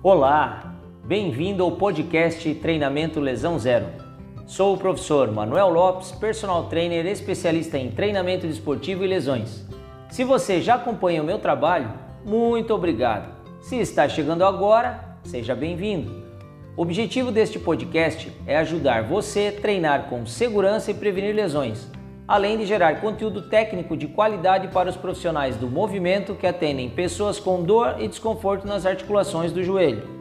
Olá, bem-vindo ao podcast Treinamento Lesão Zero. Sou o professor Manuel Lopes, personal trainer especialista em treinamento desportivo e lesões. Se você já acompanha o meu trabalho, muito obrigado. Se está chegando agora, seja bem-vindo. O objetivo deste podcast é ajudar você a treinar com segurança e prevenir lesões, além de gerar conteúdo técnico de qualidade para os profissionais do movimento que atendem pessoas com dor e desconforto nas articulações do joelho.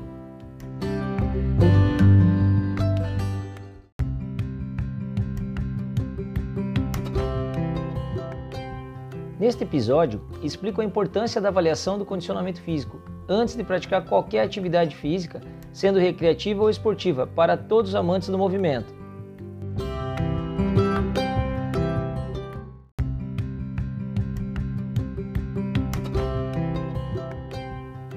Neste episódio, explico a importância da avaliação do condicionamento físico antes de praticar qualquer atividade física sendo recreativa ou esportiva, para todos os amantes do movimento.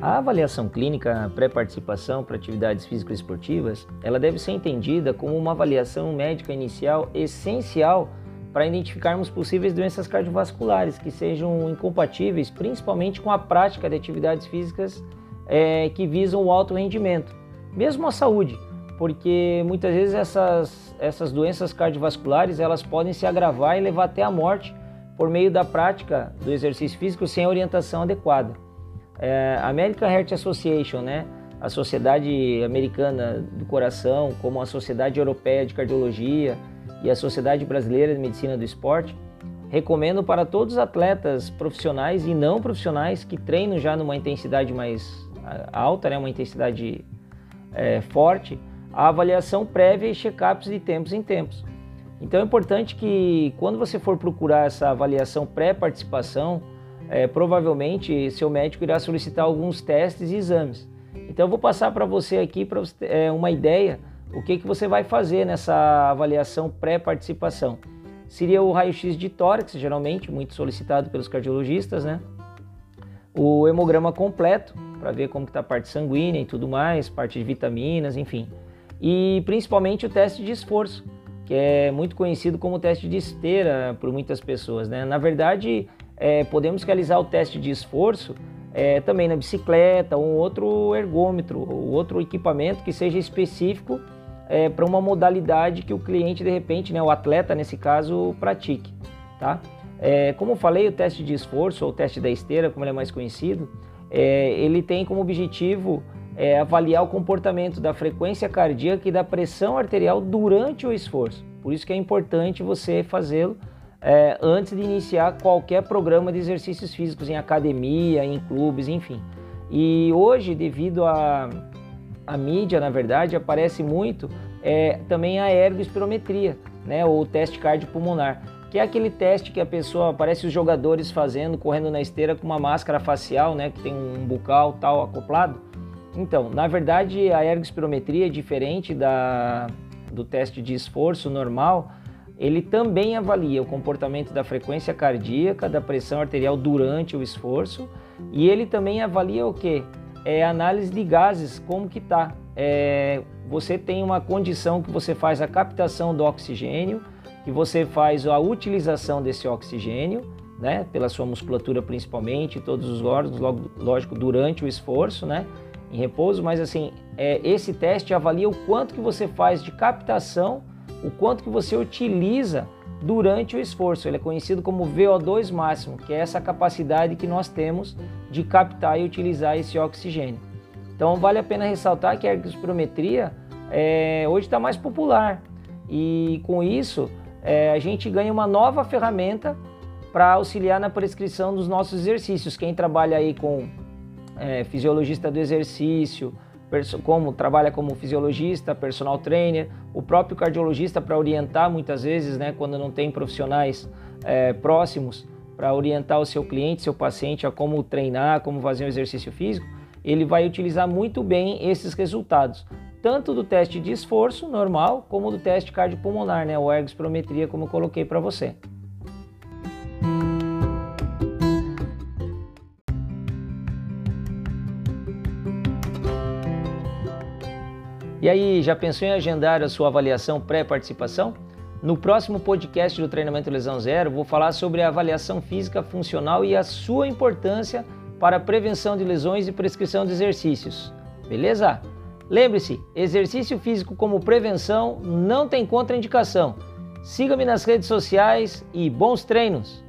A avaliação clínica pré-participação para atividades físicas esportivas, ela deve ser entendida como uma avaliação médica inicial essencial para identificarmos possíveis doenças cardiovasculares que sejam incompatíveis, principalmente com a prática de atividades físicas é, que visam o alto rendimento mesmo a saúde, porque muitas vezes essas, essas doenças cardiovasculares elas podem se agravar e levar até a morte por meio da prática do exercício físico sem orientação adequada. É, American Heart Association, né, a Sociedade Americana do Coração, como a Sociedade Europeia de Cardiologia e a Sociedade Brasileira de Medicina do Esporte, recomendam para todos os atletas profissionais e não profissionais que treinam já numa intensidade mais alta, né, uma intensidade é, forte, a avaliação prévia e check-ups de tempos em tempos. Então é importante que quando você for procurar essa avaliação pré-participação, é, provavelmente seu médico irá solicitar alguns testes e exames. Então eu vou passar para você aqui para é, uma ideia o que, que você vai fazer nessa avaliação pré-participação. Seria o raio-x de tórax, geralmente muito solicitado pelos cardiologistas, né? O hemograma completo, para ver como está a parte sanguínea e tudo mais, parte de vitaminas, enfim. E principalmente o teste de esforço, que é muito conhecido como teste de esteira por muitas pessoas. Né? Na verdade, é, podemos realizar o teste de esforço é, também na bicicleta, ou outro ergômetro, ou outro equipamento que seja específico é, para uma modalidade que o cliente, de repente, né, o atleta nesse caso, pratique. Tá? É, como eu falei, o teste de esforço, ou o teste da esteira, como ele é mais conhecido, é, ele tem como objetivo é, avaliar o comportamento da frequência cardíaca e da pressão arterial durante o esforço. Por isso que é importante você fazê-lo é, antes de iniciar qualquer programa de exercícios físicos em academia, em clubes, enfim. E hoje, devido à a, a, mídia, na verdade, aparece muito é, também a ergospirometria, né, ou teste cardiopulmonar que é aquele teste que a pessoa parece os jogadores fazendo, correndo na esteira com uma máscara facial, né, que tem um bucal tal acoplado. Então, na verdade, a ergospirometria é diferente da, do teste de esforço normal. Ele também avalia o comportamento da frequência cardíaca, da pressão arterial durante o esforço e ele também avalia o que? É análise de gases, como que tá. É, você tem uma condição que você faz a captação do oxigênio, que você faz a utilização desse oxigênio, né, pela sua musculatura principalmente, todos os órgãos, lógico, durante o esforço, né, em repouso, mas assim, é, esse teste avalia o quanto que você faz de captação, o quanto que você utiliza durante o esforço. Ele é conhecido como VO2 máximo, que é essa capacidade que nós temos de captar e utilizar esse oxigênio. Então vale a pena ressaltar que a ergospirometria é, hoje está mais popular e com isso é, a gente ganha uma nova ferramenta para auxiliar na prescrição dos nossos exercícios. Quem trabalha aí com é, fisiologista do exercício, como trabalha como fisiologista, personal trainer, o próprio cardiologista para orientar muitas vezes, né, quando não tem profissionais é, próximos para orientar o seu cliente, seu paciente a como treinar, como fazer um exercício físico, ele vai utilizar muito bem esses resultados tanto do teste de esforço normal como do teste cardiopulmonar, né, o ergospirometria, como eu coloquei para você. E aí, já pensou em agendar a sua avaliação pré-participação? No próximo podcast do Treinamento Lesão Zero, vou falar sobre a avaliação física funcional e a sua importância para a prevenção de lesões e prescrição de exercícios. Beleza? Lembre-se, exercício físico como prevenção não tem contraindicação. Siga-me nas redes sociais e bons treinos!